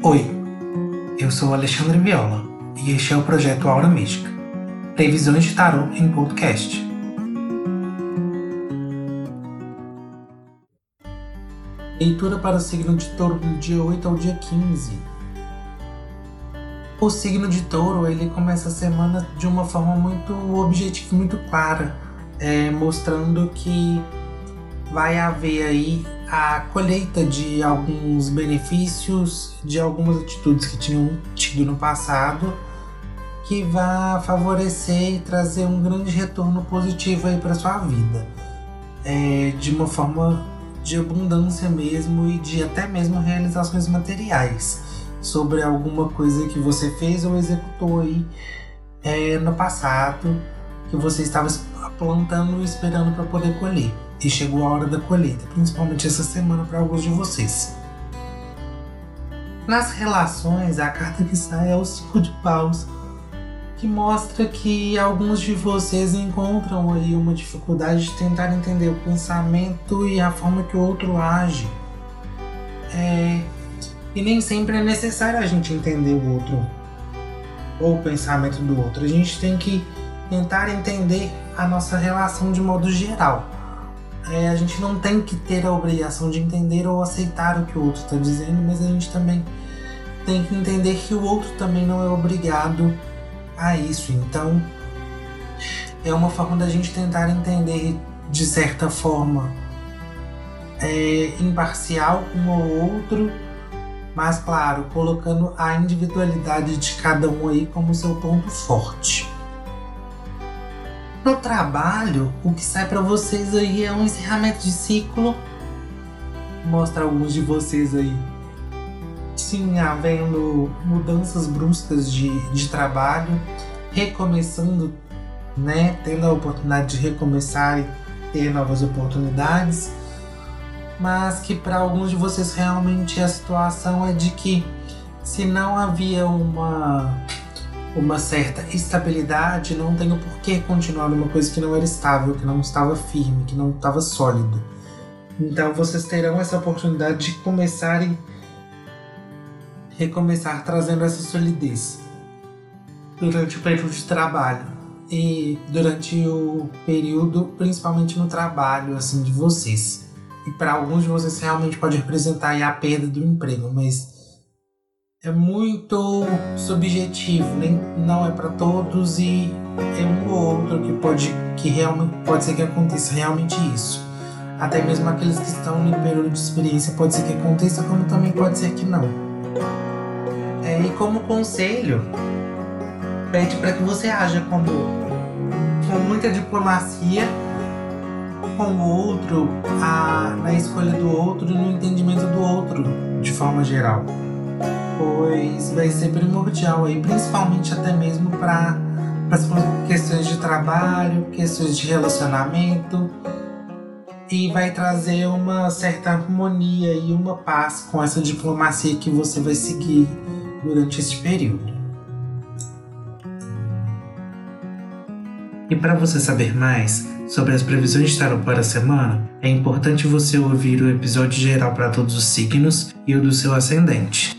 Oi, eu sou Alexandre Viola e este é o projeto Aura Mística Previsões de Tarot em Podcast. Leitura para o signo de touro do dia 8 ao dia 15. O signo de touro ele começa a semana de uma forma muito objetiva, muito clara, é, mostrando que vai haver aí a colheita de alguns benefícios, de algumas atitudes que tinham tido no passado, que vai favorecer e trazer um grande retorno positivo aí para sua vida, é, de uma forma de abundância mesmo e de até mesmo realizações materiais sobre alguma coisa que você fez ou executou aí é, no passado que você estava plantando e esperando para poder colher e chegou a hora da colheita, principalmente essa semana para alguns de vocês. Nas relações, a carta que sai é o Cinco de Paus, que mostra que alguns de vocês encontram aí uma dificuldade de tentar entender o pensamento e a forma que o outro age. É... E nem sempre é necessário a gente entender o outro ou o pensamento do outro. A gente tem que tentar entender a nossa relação de modo geral é, a gente não tem que ter a obrigação de entender ou aceitar o que o outro está dizendo, mas a gente também tem que entender que o outro também não é obrigado a isso. Então, é uma forma da gente tentar entender de certa forma é, imparcial um ao outro, mas claro, colocando a individualidade de cada um aí como seu ponto forte. No trabalho, o que sai para vocês aí é um encerramento de ciclo. Mostra alguns de vocês aí. Sim, havendo mudanças bruscas de, de trabalho, recomeçando, né? Tendo a oportunidade de recomeçar e ter novas oportunidades. Mas que para alguns de vocês realmente a situação é de que se não havia uma uma certa estabilidade, não tenho por que continuar numa coisa que não era estável, que não estava firme, que não estava sólido. Então vocês terão essa oportunidade de começarem recomeçar trazendo essa solidez durante o período de trabalho e durante o período, principalmente no trabalho assim de vocês. E para alguns de vocês realmente pode representar a perda do emprego, mas é muito subjetivo, nem não é para todos e é um ou outro que pode que realmente pode ser que aconteça realmente isso. Até mesmo aqueles que estão no período de experiência pode ser que aconteça, como também pode ser que não. É, e como conselho, pede para que você haja como com muita diplomacia com o outro, a, na escolha do outro e no entendimento do outro de forma geral pois vai ser primordial aí, principalmente até mesmo para as questões de trabalho, questões de relacionamento e vai trazer uma certa harmonia e uma paz com essa diplomacia que você vai seguir durante este período. E para você saber mais sobre as previsões de tarot para a semana, é importante você ouvir o episódio geral para todos os signos e o do seu ascendente.